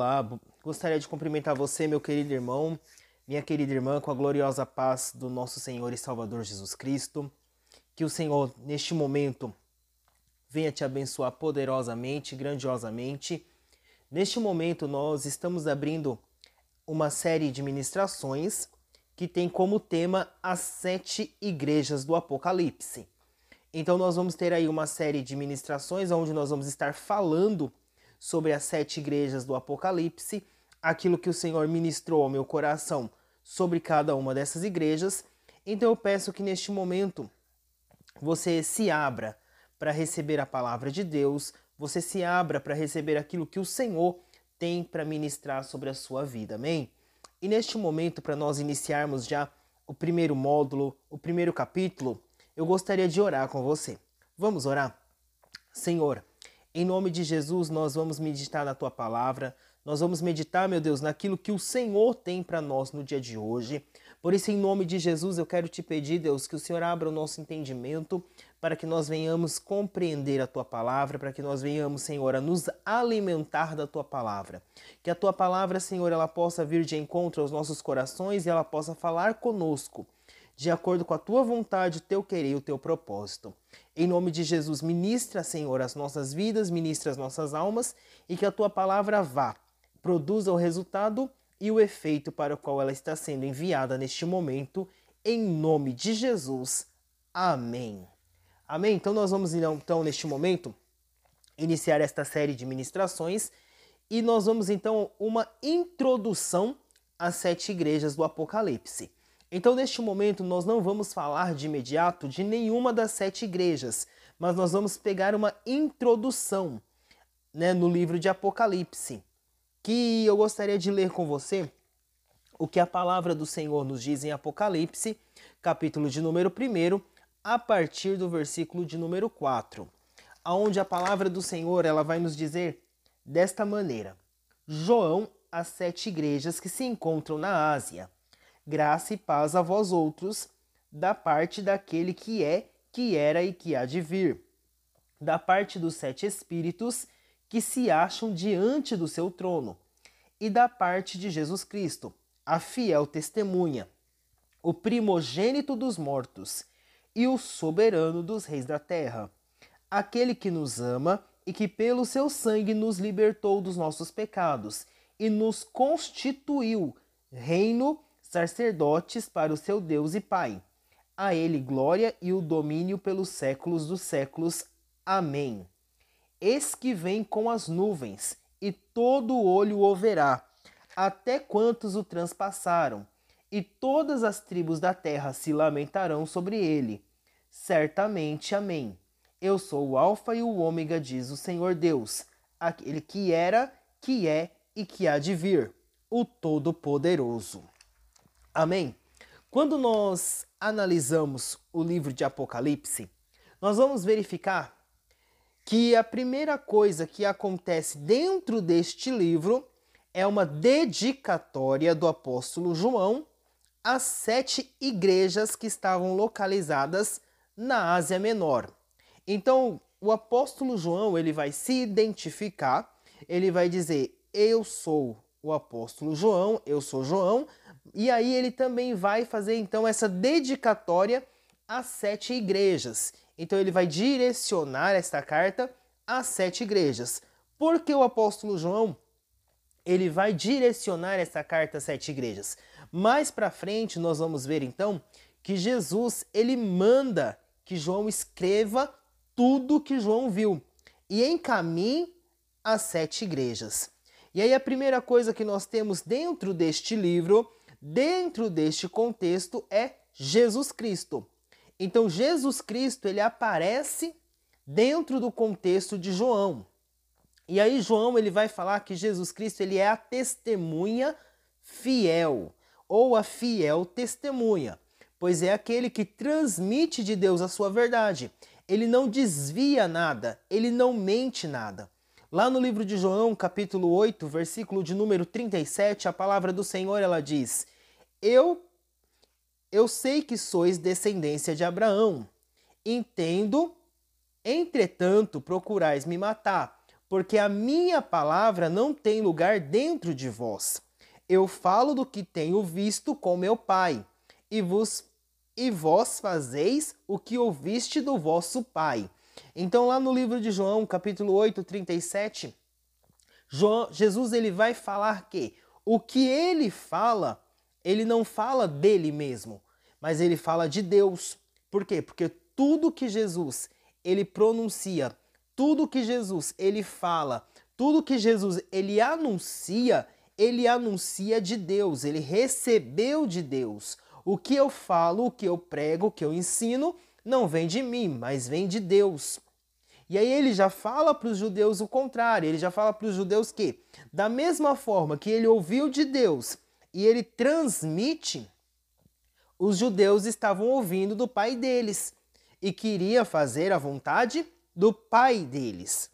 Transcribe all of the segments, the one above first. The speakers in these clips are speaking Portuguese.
Olá, gostaria de cumprimentar você, meu querido irmão, minha querida irmã, com a gloriosa paz do nosso Senhor e Salvador Jesus Cristo. Que o Senhor, neste momento, venha te abençoar poderosamente, grandiosamente. Neste momento, nós estamos abrindo uma série de ministrações que tem como tema as sete igrejas do Apocalipse. Então, nós vamos ter aí uma série de ministrações onde nós vamos estar falando sobre as sete igrejas do Apocalipse, aquilo que o Senhor ministrou ao meu coração sobre cada uma dessas igrejas. Então eu peço que neste momento você se abra para receber a palavra de Deus, você se abra para receber aquilo que o Senhor tem para ministrar sobre a sua vida. Amém? E neste momento, para nós iniciarmos já o primeiro módulo, o primeiro capítulo, eu gostaria de orar com você. Vamos orar? Senhor, em nome de Jesus, nós vamos meditar na tua palavra. Nós vamos meditar, meu Deus, naquilo que o Senhor tem para nós no dia de hoje. Por isso, em nome de Jesus, eu quero te pedir, Deus, que o Senhor abra o nosso entendimento para que nós venhamos compreender a tua palavra, para que nós venhamos, Senhor, a nos alimentar da tua palavra. Que a tua palavra, Senhor, ela possa vir de encontro aos nossos corações e ela possa falar conosco de acordo com a tua vontade, o teu querer e o teu propósito. Em nome de Jesus, ministra, Senhor, as nossas vidas, ministra as nossas almas e que a tua palavra vá, produza o resultado e o efeito para o qual ela está sendo enviada neste momento, em nome de Jesus. Amém. Amém. Então nós vamos então neste momento iniciar esta série de ministrações e nós vamos então uma introdução às sete igrejas do Apocalipse. Então, neste momento, nós não vamos falar de imediato de nenhuma das sete igrejas, mas nós vamos pegar uma introdução né, no livro de Apocalipse, que eu gostaria de ler com você o que a palavra do Senhor nos diz em Apocalipse, capítulo de número 1, a partir do versículo de número 4, aonde a palavra do Senhor ela vai nos dizer desta maneira: João, as sete igrejas que se encontram na Ásia graça e paz a vós outros, da parte daquele que é, que era e que há de vir, da parte dos sete espíritos que se acham diante do seu trono, e da parte de Jesus Cristo, a fiel testemunha, o primogênito dos mortos e o soberano dos reis da terra, aquele que nos ama e que pelo seu sangue nos libertou dos nossos pecados e nos constituiu reino sacerdotes para o seu Deus e Pai. A ele glória e o domínio pelos séculos dos séculos. Amém. Eis que vem com as nuvens, e todo olho o verá, até quantos o transpassaram, e todas as tribos da terra se lamentarão sobre ele. Certamente, amém. Eu sou o Alfa e o Ômega, diz o Senhor Deus, aquele que era, que é e que há de vir, o Todo-Poderoso. Amém? Quando nós analisamos o livro de Apocalipse, nós vamos verificar que a primeira coisa que acontece dentro deste livro é uma dedicatória do apóstolo João às sete igrejas que estavam localizadas na Ásia Menor. Então, o apóstolo João ele vai se identificar, ele vai dizer: Eu sou o apóstolo João, eu sou João, e aí ele também vai fazer então essa dedicatória às sete igrejas. Então ele vai direcionar esta carta às sete igrejas. Porque o apóstolo João ele vai direcionar essa carta às sete igrejas. Mais para frente nós vamos ver então que Jesus ele manda que João escreva tudo que João viu e encaminhe as sete igrejas. E aí a primeira coisa que nós temos dentro deste livro dentro deste contexto é Jesus Cristo. Então Jesus Cristo ele aparece dentro do contexto de João. E aí João ele vai falar que Jesus Cristo ele é a testemunha fiel ou a fiel testemunha, pois é aquele que transmite de Deus a sua verdade. Ele não desvia nada, ele não mente nada. Lá no livro de João, capítulo 8, versículo de número 37, a palavra do Senhor ela diz: Eu eu sei que sois descendência de Abraão. Entendo, entretanto, procurais me matar, porque a minha palavra não tem lugar dentro de vós. Eu falo do que tenho visto com meu Pai, e vos e vós fazeis o que ouviste do vosso pai. Então lá no livro de João, capítulo 8, 37, João, Jesus ele vai falar que o que ele fala, ele não fala dele mesmo, mas ele fala de Deus. Por quê? Porque tudo que Jesus ele pronuncia, tudo que Jesus ele fala, tudo que Jesus ele anuncia, ele anuncia de Deus, ele recebeu de Deus. O que eu falo, o que eu prego, o que eu ensino, não vem de mim, mas vem de Deus. E aí ele já fala para os judeus o contrário, ele já fala para os judeus que, da mesma forma que ele ouviu de Deus e ele transmite, os judeus estavam ouvindo do pai deles e queria fazer a vontade do pai deles.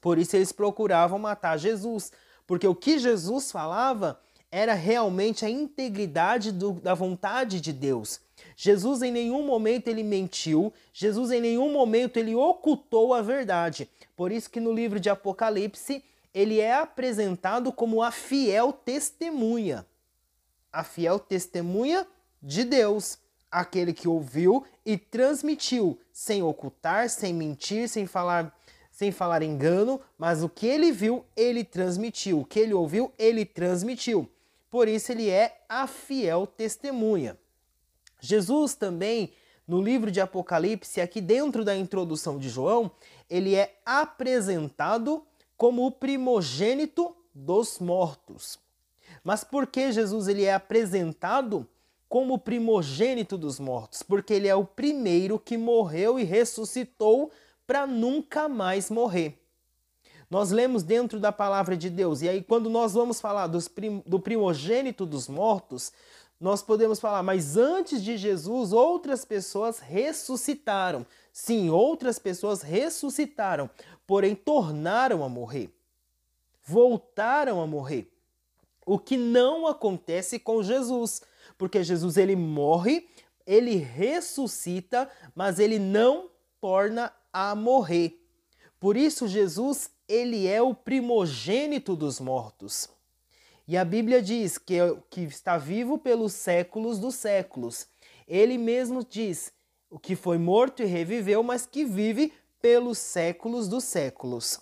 Por isso eles procuravam matar Jesus, porque o que Jesus falava era realmente a integridade do, da vontade de Deus. Jesus em nenhum momento ele mentiu, Jesus em nenhum momento ele ocultou a verdade. Por isso que no livro de Apocalipse ele é apresentado como a fiel testemunha. A fiel testemunha de Deus, aquele que ouviu e transmitiu, sem ocultar, sem mentir, sem falar sem falar engano, mas o que ele viu, ele transmitiu. O que ele ouviu, ele transmitiu por isso ele é a fiel testemunha. Jesus também, no livro de Apocalipse, aqui dentro da introdução de João, ele é apresentado como o primogênito dos mortos. Mas por que Jesus ele é apresentado como o primogênito dos mortos? Porque ele é o primeiro que morreu e ressuscitou para nunca mais morrer. Nós lemos dentro da palavra de Deus, e aí quando nós vamos falar prim, do primogênito dos mortos, nós podemos falar, mas antes de Jesus, outras pessoas ressuscitaram. Sim, outras pessoas ressuscitaram, porém tornaram a morrer. Voltaram a morrer. O que não acontece com Jesus, porque Jesus ele morre, ele ressuscita, mas ele não torna a morrer. Por isso Jesus ele é o primogênito dos mortos. E a Bíblia diz que, que está vivo pelos séculos dos séculos. Ele mesmo diz o que foi morto e reviveu, mas que vive pelos séculos dos séculos.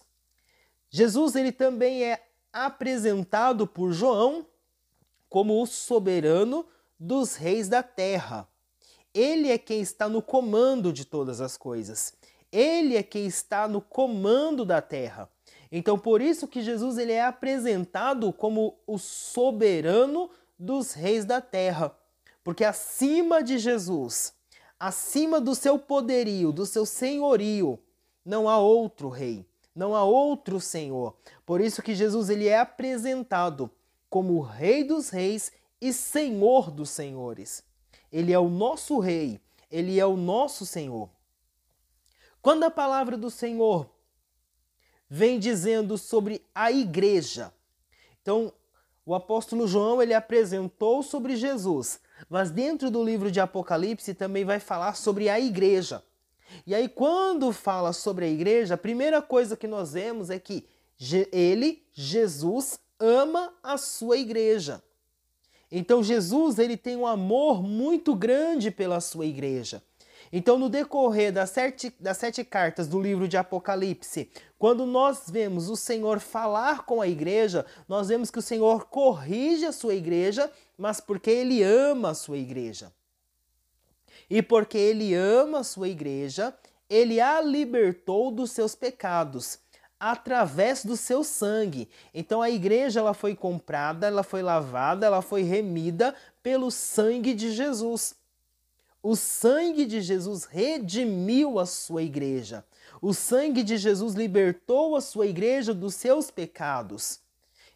Jesus ele também é apresentado por João como o soberano dos reis da terra. Ele é quem está no comando de todas as coisas. Ele é quem está no comando da terra. Então, por isso que Jesus ele é apresentado como o soberano dos reis da terra. Porque acima de Jesus, acima do seu poderio, do seu senhorio, não há outro rei, não há outro senhor. Por isso que Jesus ele é apresentado como o rei dos reis e senhor dos senhores. Ele é o nosso rei, ele é o nosso senhor. Quando a palavra do Senhor vem dizendo sobre a igreja. Então, o apóstolo João ele apresentou sobre Jesus, mas dentro do livro de Apocalipse também vai falar sobre a igreja. E aí, quando fala sobre a igreja, a primeira coisa que nós vemos é que ele, Jesus, ama a sua igreja. Então, Jesus ele tem um amor muito grande pela sua igreja. Então, no decorrer das sete, das sete cartas do livro de Apocalipse, quando nós vemos o Senhor falar com a igreja, nós vemos que o Senhor corrige a sua igreja, mas porque ele ama a sua igreja. E porque ele ama a sua igreja, ele a libertou dos seus pecados através do seu sangue. Então a igreja ela foi comprada, ela foi lavada, ela foi remida pelo sangue de Jesus. O sangue de Jesus redimiu a sua igreja. O sangue de Jesus libertou a sua igreja dos seus pecados.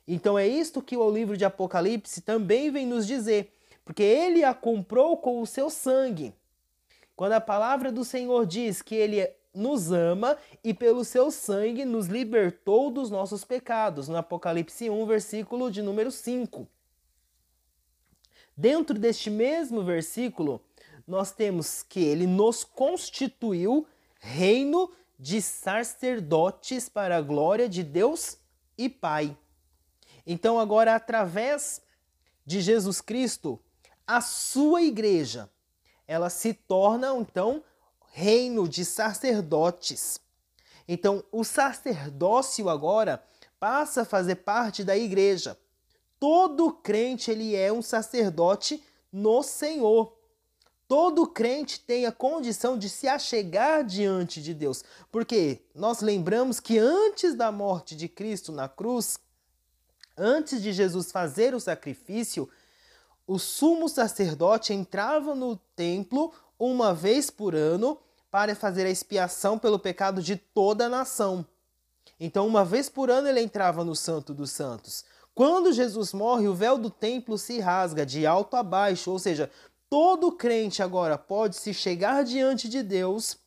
Então é isto que o livro de Apocalipse também vem nos dizer, porque ele a comprou com o seu sangue. Quando a palavra do Senhor diz que ele nos ama e pelo seu sangue nos libertou dos nossos pecados, no Apocalipse 1, versículo de número 5. Dentro deste mesmo versículo, nós temos que ele nos constituiu reino de sacerdotes para a glória de Deus e Pai. Então, agora, através de Jesus Cristo, a sua igreja, ela se torna, então, reino de sacerdotes. Então, o sacerdócio agora passa a fazer parte da igreja. Todo crente ele é um sacerdote no Senhor. Todo crente tem a condição de se achegar diante de Deus, porque nós lembramos que antes da morte de Cristo na cruz, antes de Jesus fazer o sacrifício, o sumo sacerdote entrava no templo uma vez por ano para fazer a expiação pelo pecado de toda a nação. Então, uma vez por ano ele entrava no Santo dos Santos. Quando Jesus morre, o véu do templo se rasga de alto a baixo, ou seja, todo crente agora pode se chegar diante de Deus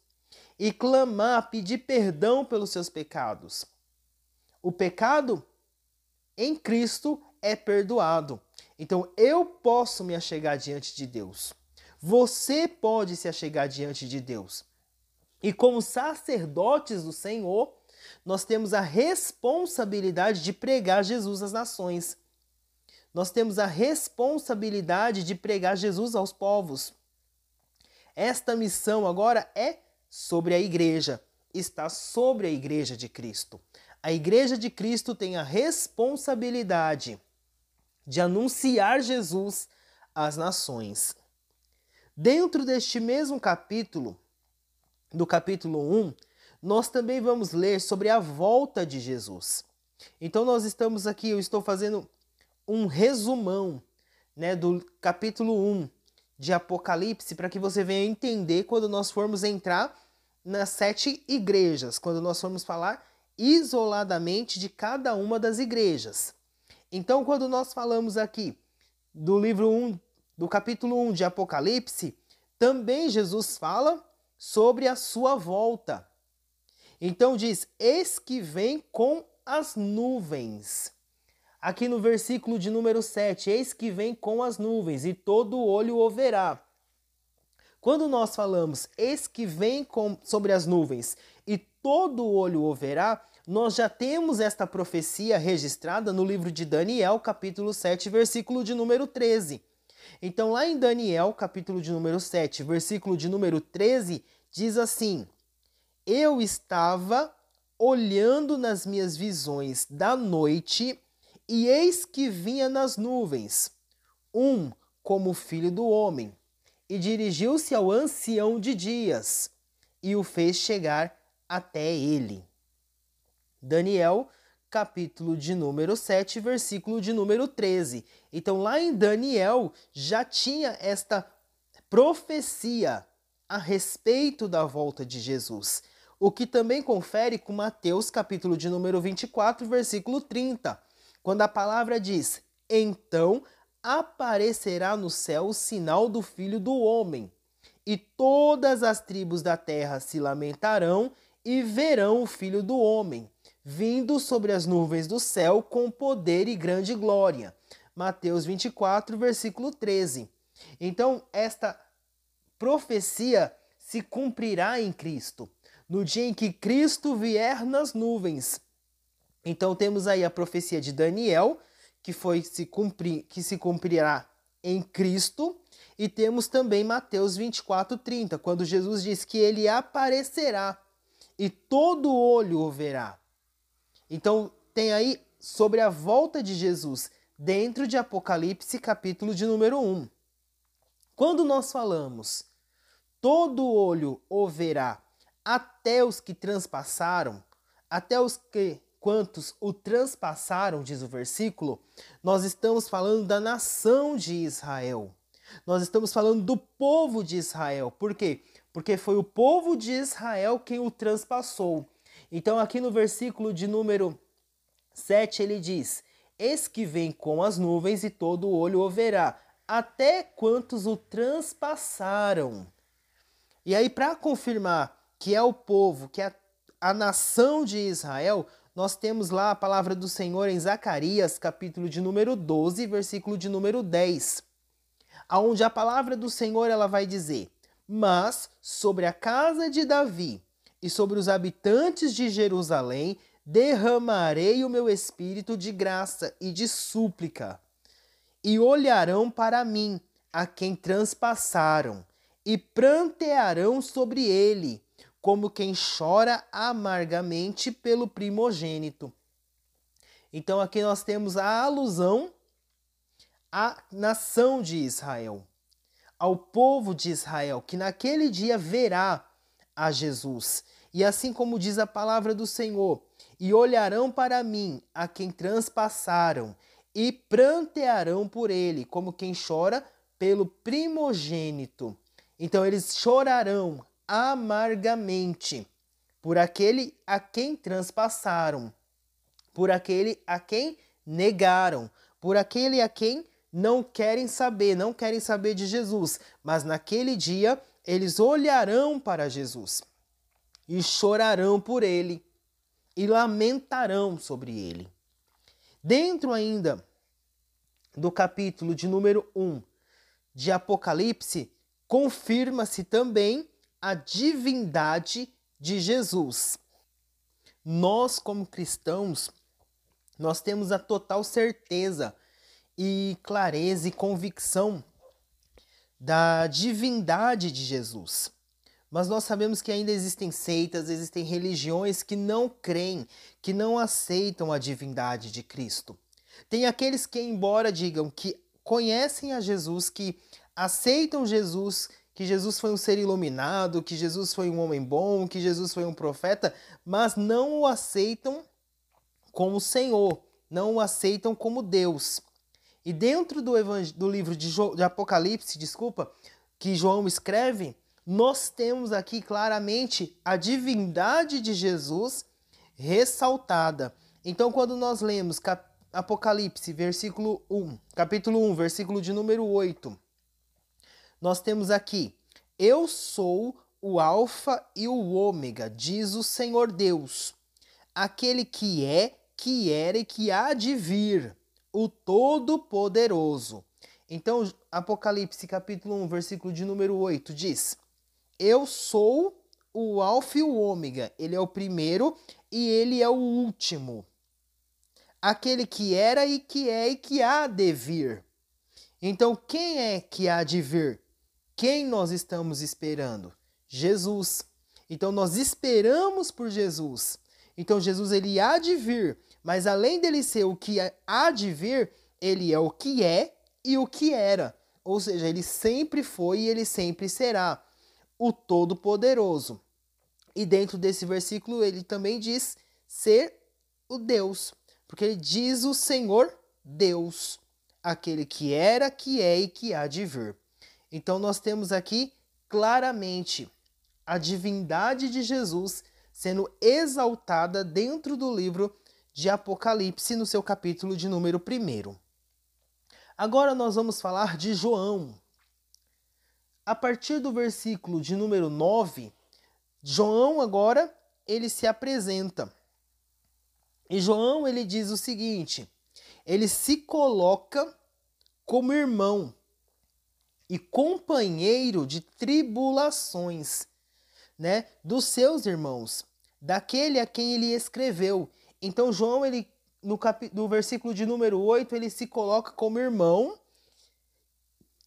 e clamar, pedir perdão pelos seus pecados. O pecado em Cristo é perdoado. Então eu posso me achegar diante de Deus. Você pode se achegar diante de Deus. E como sacerdotes do Senhor, nós temos a responsabilidade de pregar Jesus às nações. Nós temos a responsabilidade de pregar Jesus aos povos. Esta missão agora é sobre a igreja, está sobre a igreja de Cristo. A igreja de Cristo tem a responsabilidade de anunciar Jesus às nações. Dentro deste mesmo capítulo, do capítulo 1, nós também vamos ler sobre a volta de Jesus. Então nós estamos aqui, eu estou fazendo um resumão, né, do capítulo 1 de Apocalipse para que você venha entender quando nós formos entrar nas sete igrejas, quando nós formos falar isoladamente de cada uma das igrejas. Então, quando nós falamos aqui do livro 1, do capítulo 1 de Apocalipse, também Jesus fala sobre a sua volta. Então diz: Eis que vem com as nuvens. Aqui no versículo de número 7, eis que vem com as nuvens, e todo olho o verá. Quando nós falamos eis que vem com, sobre as nuvens e todo olho o verá, nós já temos esta profecia registrada no livro de Daniel, capítulo 7, versículo de número 13. Então, lá em Daniel, capítulo de número 7, versículo de número 13, diz assim: eu estava olhando nas minhas visões da noite, e eis que vinha nas nuvens um como filho do homem, e dirigiu-se ao ancião de dias, e o fez chegar até ele. Daniel, capítulo de número 7, versículo de número 13. Então, lá em Daniel já tinha esta profecia a respeito da volta de Jesus o que também confere com Mateus capítulo de número 24, versículo 30, quando a palavra diz: "Então aparecerá no céu o sinal do Filho do homem, e todas as tribos da terra se lamentarão e verão o Filho do homem, vindo sobre as nuvens do céu com poder e grande glória." Mateus 24, versículo 13. Então, esta profecia se cumprirá em Cristo no dia em que Cristo vier nas nuvens. Então temos aí a profecia de Daniel, que foi se cumprir, que se cumprirá em Cristo, e temos também Mateus 24:30, quando Jesus diz que ele aparecerá e todo olho o verá. Então tem aí sobre a volta de Jesus dentro de Apocalipse, capítulo de número 1. Quando nós falamos todo olho o verá até os que transpassaram, até os que quantos o transpassaram, diz o versículo, nós estamos falando da nação de Israel. Nós estamos falando do povo de Israel. Por quê? Porque foi o povo de Israel quem o transpassou. Então, aqui no versículo de número 7, ele diz: Eis que vem com as nuvens e todo o olho o verá, até quantos o transpassaram. E aí, para confirmar que é o povo, que é a nação de Israel, nós temos lá a palavra do Senhor em Zacarias, capítulo de número 12, versículo de número 10, aonde a palavra do Senhor ela vai dizer: "Mas sobre a casa de Davi e sobre os habitantes de Jerusalém derramarei o meu espírito de graça e de súplica. E olharão para mim, a quem transpassaram, e prantearão sobre ele, como quem chora amargamente pelo primogênito. Então aqui nós temos a alusão à nação de Israel, ao povo de Israel, que naquele dia verá a Jesus. E assim como diz a palavra do Senhor, e olharão para mim, a quem transpassaram, e prantearão por ele, como quem chora pelo primogênito. Então eles chorarão amargamente por aquele a quem transpassaram, por aquele a quem negaram, por aquele a quem não querem saber, não querem saber de Jesus, mas naquele dia eles olharão para Jesus e chorarão por ele e lamentarão sobre ele. Dentro ainda do capítulo de número 1 de Apocalipse, confirma-se também a divindade de Jesus. Nós, como cristãos, nós temos a total certeza e clareza e convicção da divindade de Jesus. Mas nós sabemos que ainda existem seitas, existem religiões que não creem, que não aceitam a divindade de Cristo. Tem aqueles que, embora digam que conhecem a Jesus, que aceitam Jesus, que Jesus foi um ser iluminado, que Jesus foi um homem bom, que Jesus foi um profeta, mas não o aceitam como Senhor, não o aceitam como Deus. E dentro do, do livro de, de Apocalipse, desculpa, que João escreve, nós temos aqui claramente a divindade de Jesus ressaltada. Então, quando nós lemos Apocalipse, versículo 1, capítulo 1, versículo de número 8, nós temos aqui: Eu sou o Alfa e o Ômega, diz o Senhor Deus, aquele que é, que era e que há de vir, o Todo-Poderoso. Então, Apocalipse capítulo 1, versículo de número 8 diz: eu sou o Alfa e o Ômega. Ele é o primeiro e ele é o último. Aquele que era e que é e que há de vir. Então, quem é que há de vir? Quem nós estamos esperando? Jesus. Então, nós esperamos por Jesus. Então, Jesus ele há de vir, mas além dele ser o que há de vir, ele é o que é e o que era. Ou seja, ele sempre foi e ele sempre será o Todo-Poderoso. E dentro desse versículo ele também diz ser o Deus, porque ele diz o Senhor Deus, aquele que era, que é e que há de vir. Então nós temos aqui claramente a divindade de Jesus sendo exaltada dentro do livro de Apocalipse, no seu capítulo de número 1. Agora nós vamos falar de João, a partir do versículo de número 9, João agora ele se apresenta. E João ele diz o seguinte: ele se coloca como irmão e companheiro de tribulações, né, dos seus irmãos, daquele a quem ele escreveu. Então João ele no, cap... no versículo de número 8, ele se coloca como irmão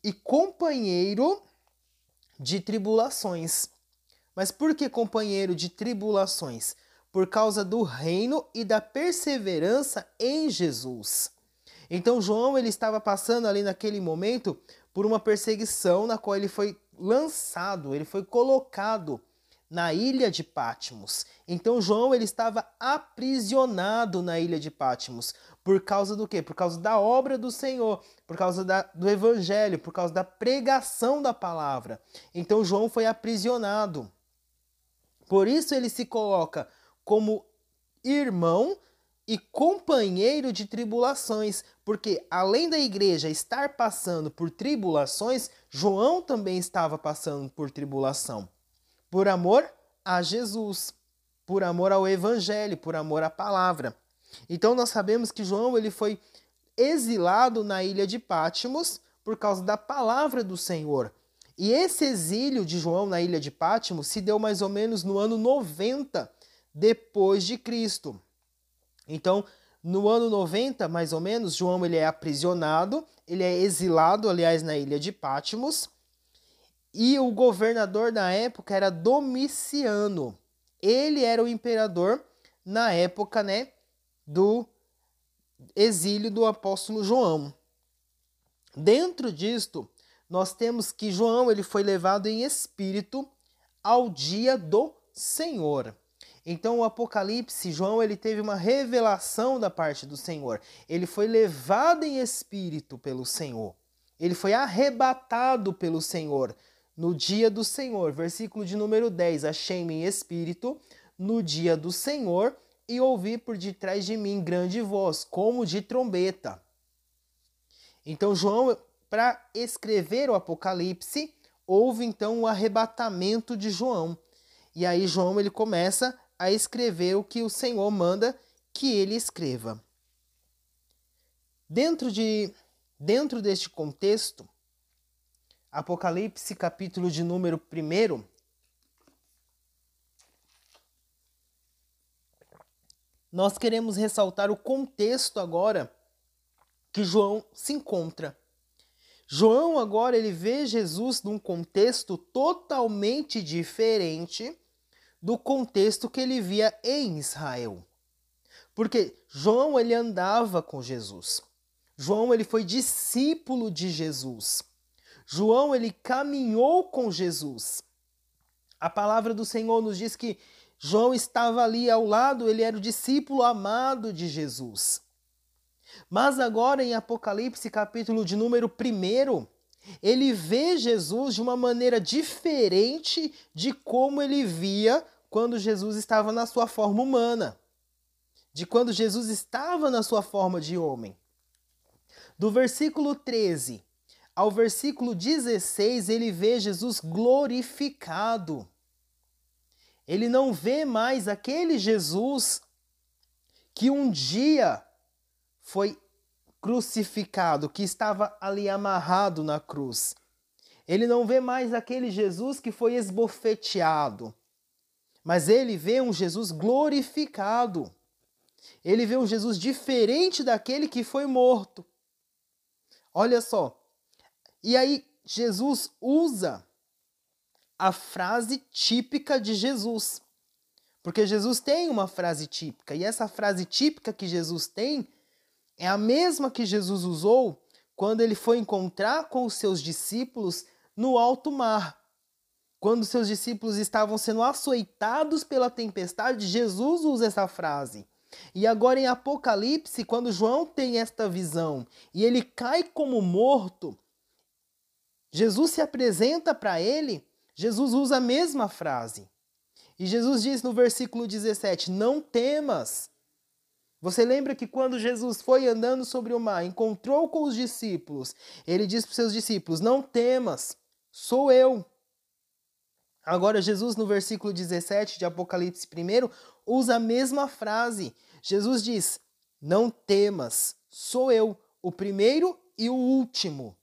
e companheiro de tribulações. Mas por que companheiro de tribulações? Por causa do reino e da perseverança em Jesus. Então João ele estava passando ali naquele momento por uma perseguição na qual ele foi lançado, ele foi colocado na ilha de Patmos. Então João ele estava aprisionado na ilha de Patmos. Por causa do quê? Por causa da obra do Senhor, por causa da, do evangelho, por causa da pregação da palavra. Então João foi aprisionado. Por isso ele se coloca como irmão e companheiro de tribulações, porque além da igreja estar passando por tribulações, João também estava passando por tribulação. Por amor a Jesus, por amor ao evangelho, por amor à palavra. Então nós sabemos que João ele foi exilado na ilha de Pátimos por causa da palavra do Senhor. E esse exílio de João na ilha de Pátimo se deu mais ou menos no ano 90 depois de Cristo. Então, no ano 90, mais ou menos, João ele é aprisionado, ele é exilado, aliás, na ilha de Pátimos, e o governador da época era Domiciano. Ele era o imperador na época, né, do exílio do apóstolo João. Dentro disto, nós temos que João ele foi levado em espírito ao dia do Senhor. Então o Apocalipse, João, ele teve uma revelação da parte do Senhor. Ele foi levado em espírito pelo Senhor. Ele foi arrebatado pelo Senhor no dia do Senhor. Versículo de número 10. Achei-me em espírito no dia do Senhor e ouvi por detrás de mim grande voz, como de trombeta. Então João, para escrever o Apocalipse, houve então o arrebatamento de João. E aí João ele começa a escrever o que o Senhor manda que ele escreva. Dentro, de, dentro deste contexto, Apocalipse, capítulo de número 1, nós queremos ressaltar o contexto agora que João se encontra. João agora ele vê Jesus num contexto totalmente diferente do contexto que ele via em Israel. Porque João ele andava com Jesus. João ele foi discípulo de Jesus. João ele caminhou com Jesus. A palavra do Senhor nos diz que João estava ali ao lado, ele era o discípulo amado de Jesus. Mas agora em Apocalipse, capítulo de número 1, ele vê Jesus de uma maneira diferente de como ele via quando Jesus estava na sua forma humana, de quando Jesus estava na sua forma de homem. Do versículo 13 ao versículo 16, ele vê Jesus glorificado. Ele não vê mais aquele Jesus que um dia foi crucificado, que estava ali amarrado na cruz. Ele não vê mais aquele Jesus que foi esbofeteado, mas ele vê um Jesus glorificado. Ele vê um Jesus diferente daquele que foi morto. Olha só. E aí, Jesus usa a frase típica de Jesus. Porque Jesus tem uma frase típica, e essa frase típica que Jesus tem é a mesma que Jesus usou quando ele foi encontrar com os seus discípulos no alto mar. Quando seus discípulos estavam sendo açoitados pela tempestade, Jesus usa essa frase. E agora em Apocalipse, quando João tem esta visão e ele cai como morto, Jesus se apresenta para ele, Jesus usa a mesma frase. E Jesus diz no versículo 17: Não temas, você lembra que quando Jesus foi andando sobre o mar, encontrou com os discípulos, ele disse para os seus discípulos: Não temas, sou eu. Agora, Jesus, no versículo 17 de Apocalipse 1, usa a mesma frase. Jesus diz: Não temas, sou eu, o primeiro e o último.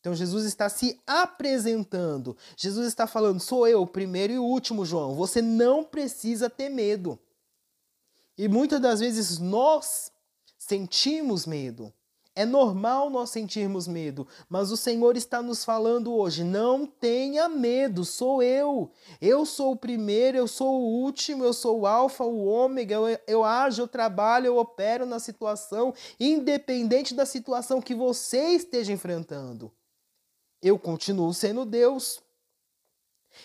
Então, Jesus está se apresentando. Jesus está falando: Sou eu, o primeiro e o último, João. Você não precisa ter medo. E muitas das vezes nós sentimos medo. É normal nós sentirmos medo, mas o Senhor está nos falando hoje: não tenha medo, sou eu. Eu sou o primeiro, eu sou o último, eu sou o Alfa, o Ômega, eu, eu ajo, eu trabalho, eu opero na situação, independente da situação que você esteja enfrentando. Eu continuo sendo Deus.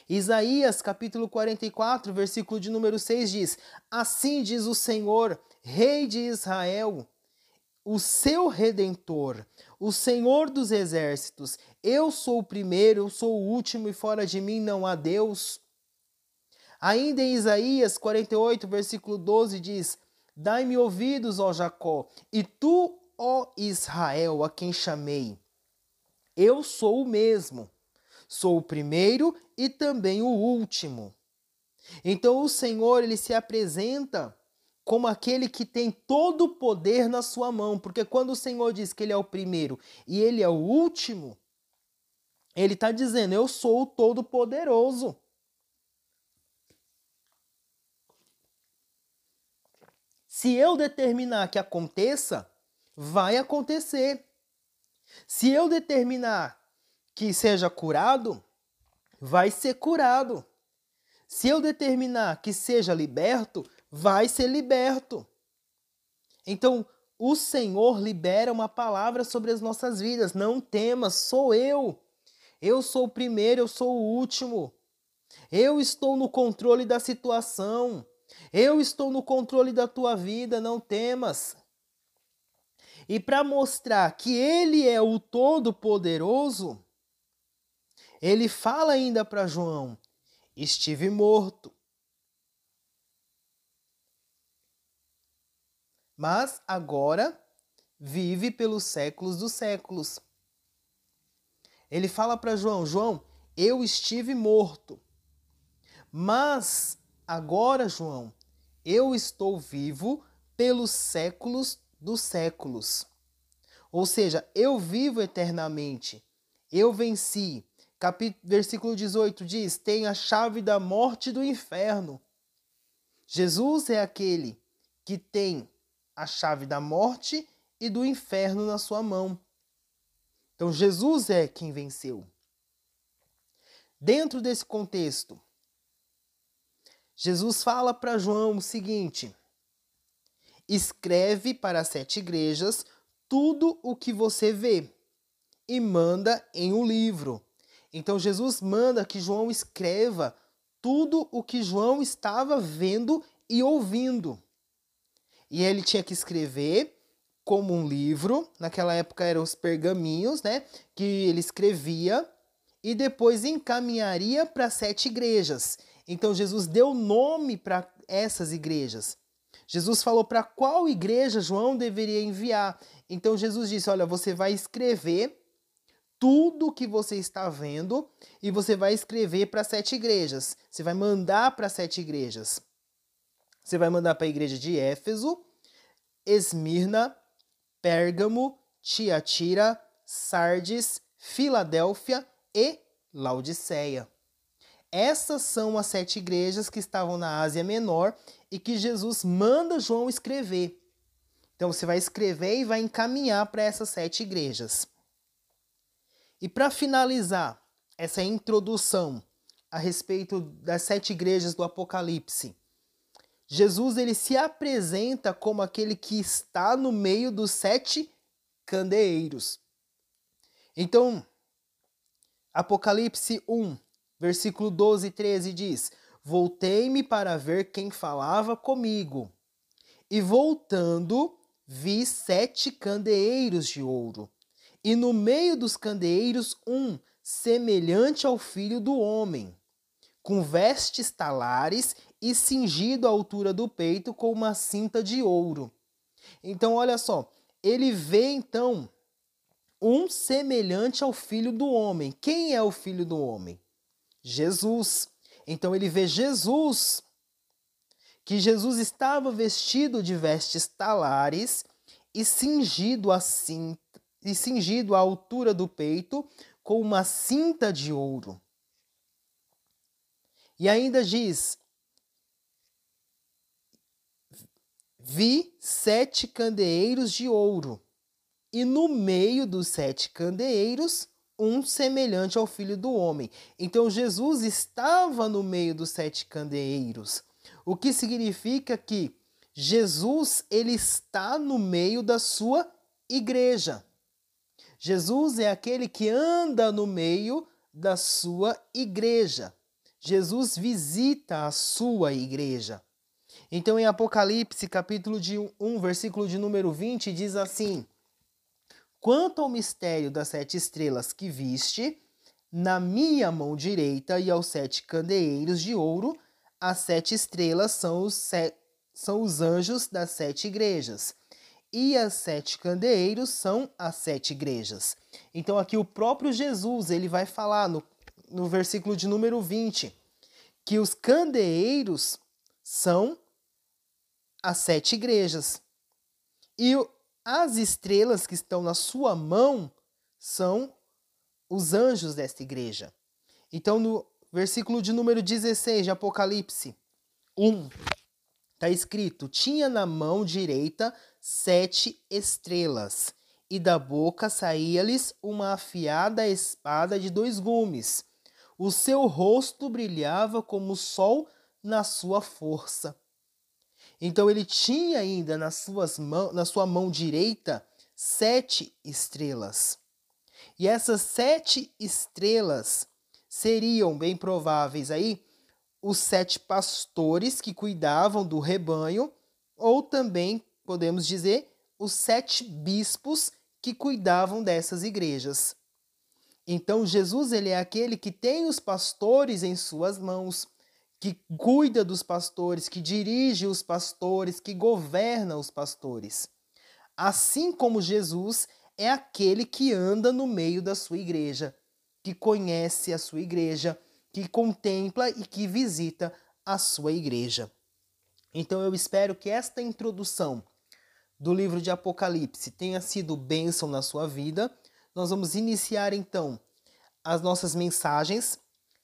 Isaías capítulo 44, versículo de número 6 diz: Assim diz o Senhor, Rei de Israel, o seu redentor, o Senhor dos exércitos. Eu sou o primeiro, eu sou o último e fora de mim não há Deus. Ainda em Isaías 48, versículo 12 diz: Dai-me ouvidos, ó Jacó, e tu, ó Israel, a quem chamei. Eu sou o mesmo Sou o primeiro e também o último. Então o Senhor ele se apresenta como aquele que tem todo o poder na sua mão, porque quando o Senhor diz que ele é o primeiro e ele é o último, Ele está dizendo: Eu sou o Todo-Poderoso. Se eu determinar que aconteça, vai acontecer. Se eu determinar que seja curado, vai ser curado. Se eu determinar que seja liberto, vai ser liberto. Então, o Senhor libera uma palavra sobre as nossas vidas. Não temas, sou eu. Eu sou o primeiro, eu sou o último. Eu estou no controle da situação. Eu estou no controle da tua vida, não temas. E para mostrar que ele é o Todo-Poderoso, ele fala ainda para João: Estive morto. Mas agora vive pelos séculos dos séculos. Ele fala para João: João, eu estive morto. Mas agora, João, eu estou vivo pelos séculos dos séculos. Ou seja, eu vivo eternamente. Eu venci. Capítulo, versículo 18 diz: Tem a chave da morte e do inferno. Jesus é aquele que tem a chave da morte e do inferno na sua mão. Então, Jesus é quem venceu. Dentro desse contexto, Jesus fala para João o seguinte: escreve para as sete igrejas tudo o que você vê e manda em um livro. Então Jesus manda que João escreva tudo o que João estava vendo e ouvindo. E ele tinha que escrever como um livro, naquela época eram os pergaminhos, né, que ele escrevia e depois encaminharia para sete igrejas. Então Jesus deu nome para essas igrejas. Jesus falou para qual igreja João deveria enviar. Então Jesus disse: Olha, você vai escrever tudo que você está vendo e você vai escrever para sete igrejas. Você vai mandar para sete igrejas. Você vai mandar para a igreja de Éfeso, Esmirna, Pérgamo, Tiatira, Sardes, Filadélfia e Laodiceia. Essas são as sete igrejas que estavam na Ásia Menor e que Jesus manda João escrever. Então você vai escrever e vai encaminhar para essas sete igrejas. E para finalizar essa introdução a respeito das sete igrejas do Apocalipse, Jesus ele se apresenta como aquele que está no meio dos sete candeeiros. Então, Apocalipse 1, Versículo 12 e 13 diz: Voltei-me para ver quem falava comigo. E voltando, vi sete candeeiros de ouro, e no meio dos candeeiros um semelhante ao filho do homem, com vestes talares e cingido à altura do peito com uma cinta de ouro. Então, olha só, ele vê então um semelhante ao filho do homem. Quem é o filho do homem? Jesus. Então ele vê Jesus, que Jesus estava vestido de vestes talares e cingido assim, e cingido à altura do peito com uma cinta de ouro. E ainda diz: Vi sete candeeiros de ouro, e no meio dos sete candeeiros um semelhante ao filho do homem. Então Jesus estava no meio dos sete candeeiros, o que significa que Jesus ele está no meio da sua igreja. Jesus é aquele que anda no meio da sua igreja. Jesus visita a sua igreja. Então, em Apocalipse, capítulo de 1, versículo de número 20, diz assim: Quanto ao mistério das sete estrelas que viste, na minha mão direita e aos sete candeeiros de ouro, as sete estrelas são os, são os anjos das sete igrejas, e as sete candeeiros são as sete igrejas. Então aqui o próprio Jesus, ele vai falar no, no versículo de número 20, que os candeeiros são as sete igrejas. E as estrelas que estão na sua mão são os anjos desta igreja. Então, no versículo de número 16 de Apocalipse 1, está escrito: Tinha na mão direita sete estrelas, e da boca saía-lhes uma afiada espada de dois gumes. O seu rosto brilhava como o sol na sua força. Então ele tinha ainda nas suas mãos, na sua mão direita sete estrelas. E essas sete estrelas seriam bem prováveis aí os sete pastores que cuidavam do rebanho, ou também podemos dizer os sete bispos que cuidavam dessas igrejas. Então Jesus ele é aquele que tem os pastores em suas mãos, que cuida dos pastores, que dirige os pastores, que governa os pastores. Assim como Jesus é aquele que anda no meio da sua igreja, que conhece a sua igreja, que contempla e que visita a sua igreja. Então eu espero que esta introdução do livro de Apocalipse tenha sido bênção na sua vida. Nós vamos iniciar então as nossas mensagens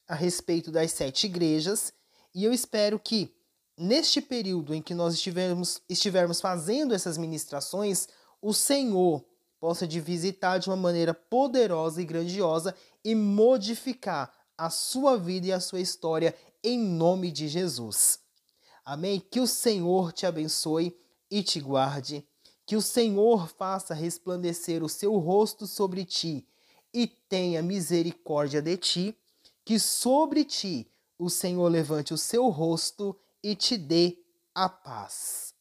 a respeito das sete igrejas e eu espero que neste período em que nós estivermos, estivermos fazendo essas ministrações, o Senhor possa te visitar de uma maneira poderosa e grandiosa e modificar a sua vida e a sua história em nome de Jesus. Amém? Que o Senhor te abençoe e te guarde. Que o Senhor faça resplandecer o seu rosto sobre ti e tenha misericórdia de ti. Que sobre ti o Senhor levante o seu rosto e te dê a paz.